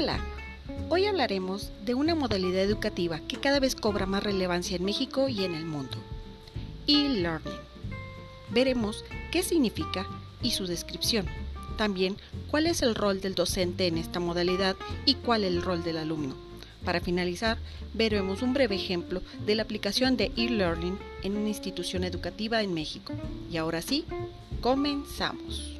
Hola, hoy hablaremos de una modalidad educativa que cada vez cobra más relevancia en México y en el mundo, e-learning. Veremos qué significa y su descripción. También cuál es el rol del docente en esta modalidad y cuál es el rol del alumno. Para finalizar, veremos un breve ejemplo de la aplicación de e-learning en una institución educativa en México. Y ahora sí, comenzamos.